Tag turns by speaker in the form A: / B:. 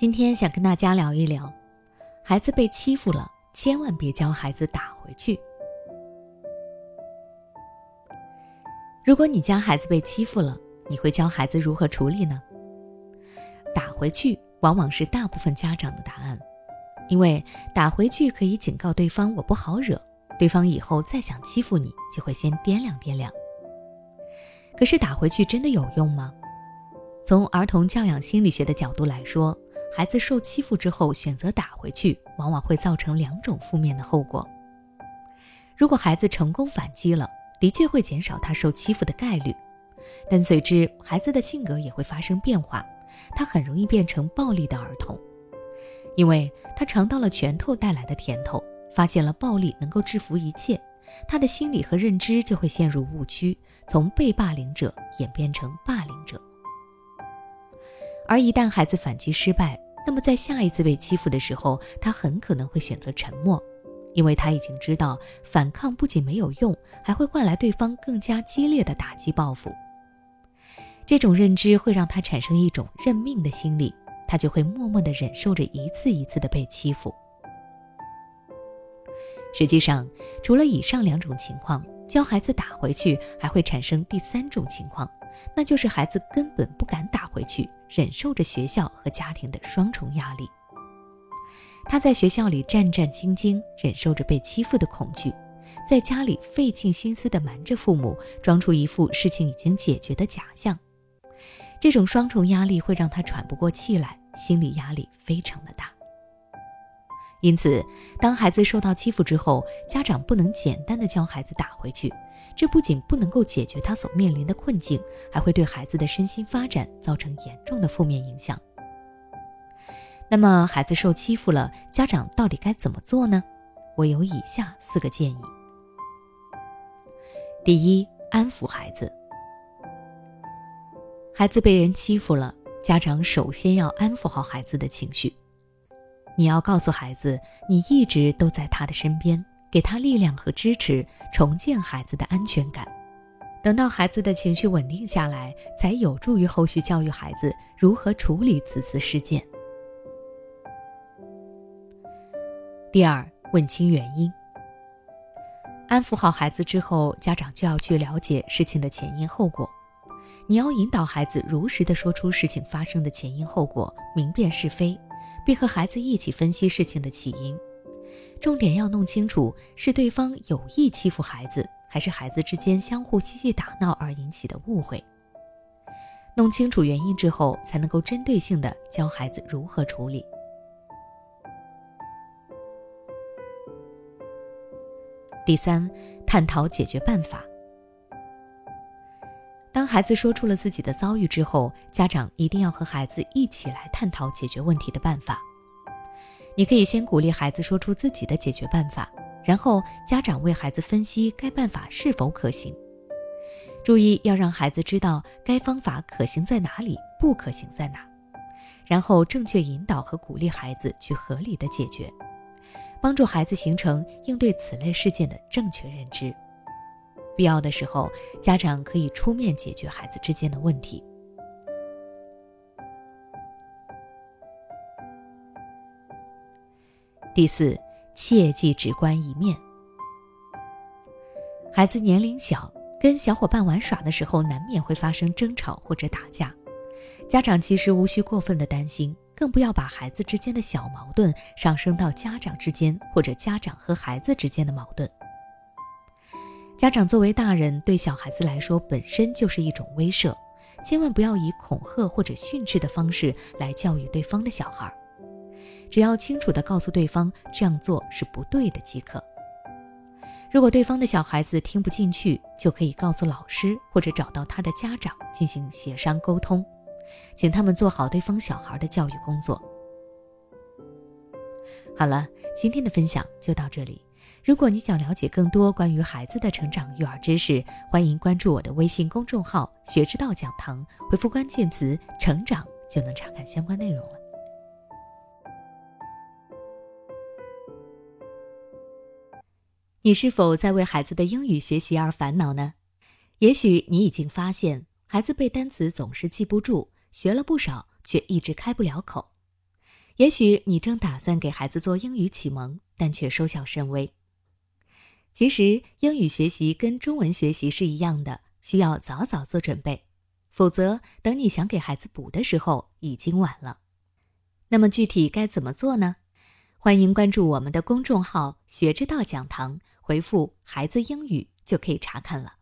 A: 今天想跟大家聊一聊，孩子被欺负了，千万别教孩子打回去。如果你家孩子被欺负了，你会教孩子如何处理呢？打回去往往是大部分家长的答案，因为打回去可以警告对方我不好惹，对方以后再想欺负你就会先掂量掂量。可是打回去真的有用吗？从儿童教养心理学的角度来说。孩子受欺负之后选择打回去，往往会造成两种负面的后果。如果孩子成功反击了，的确会减少他受欺负的概率，但随之孩子的性格也会发生变化，他很容易变成暴力的儿童，因为他尝到了拳头带来的甜头，发现了暴力能够制服一切，他的心理和认知就会陷入误区，从被霸凌者演变成霸凌者。而一旦孩子反击失败，那么在下一次被欺负的时候，他很可能会选择沉默，因为他已经知道反抗不仅没有用，还会换来对方更加激烈的打击报复。这种认知会让他产生一种认命的心理，他就会默默地忍受着一次一次的被欺负。实际上，除了以上两种情况，教孩子打回去，还会产生第三种情况。那就是孩子根本不敢打回去，忍受着学校和家庭的双重压力。他在学校里战战兢兢，忍受着被欺负的恐惧；在家里费尽心思地瞒着父母，装出一副事情已经解决的假象。这种双重压力会让他喘不过气来，心理压力非常的大。因此，当孩子受到欺负之后，家长不能简单的教孩子打回去。这不仅不能够解决他所面临的困境，还会对孩子的身心发展造成严重的负面影响。那么，孩子受欺负了，家长到底该怎么做呢？我有以下四个建议：第一，安抚孩子。孩子被人欺负了，家长首先要安抚好孩子的情绪。你要告诉孩子，你一直都在他的身边。给他力量和支持，重建孩子的安全感。等到孩子的情绪稳定下来，才有助于后续教育孩子如何处理此次事件。第二，问清原因。安抚好孩子之后，家长就要去了解事情的前因后果。你要引导孩子如实的说出事情发生的前因后果，明辨是非，并和孩子一起分析事情的起因。重点要弄清楚是对方有意欺负孩子，还是孩子之间相互嬉戏打闹而引起的误会。弄清楚原因之后，才能够针对性的教孩子如何处理。第三，探讨解决办法。当孩子说出了自己的遭遇之后，家长一定要和孩子一起来探讨解决问题的办法。你可以先鼓励孩子说出自己的解决办法，然后家长为孩子分析该办法是否可行。注意要让孩子知道该方法可行在哪里，不可行在哪，然后正确引导和鼓励孩子去合理的解决，帮助孩子形成应对此类事件的正确认知。必要的时候，家长可以出面解决孩子之间的问题。第四，切忌只观一面。孩子年龄小，跟小伙伴玩耍的时候，难免会发生争吵或者打架。家长其实无需过分的担心，更不要把孩子之间的小矛盾上升到家长之间或者家长和孩子之间的矛盾。家长作为大人，对小孩子来说本身就是一种威慑，千万不要以恐吓或者训斥的方式来教育对方的小孩。只要清楚地告诉对方这样做是不对的即可。如果对方的小孩子听不进去，就可以告诉老师或者找到他的家长进行协商沟通，请他们做好对方小孩的教育工作。好了，今天的分享就到这里。如果你想了解更多关于孩子的成长育儿知识，欢迎关注我的微信公众号“学之道讲堂”，回复关键词“成长”就能查看相关内容了。你是否在为孩子的英语学习而烦恼呢？也许你已经发现，孩子背单词总是记不住，学了不少却一直开不了口。也许你正打算给孩子做英语启蒙，但却收效甚微。其实，英语学习跟中文学习是一样的，需要早早做准备，否则等你想给孩子补的时候，已经晚了。那么具体该怎么做呢？欢迎关注我们的公众号“学之道讲堂”，回复“孩子英语”就可以查看了。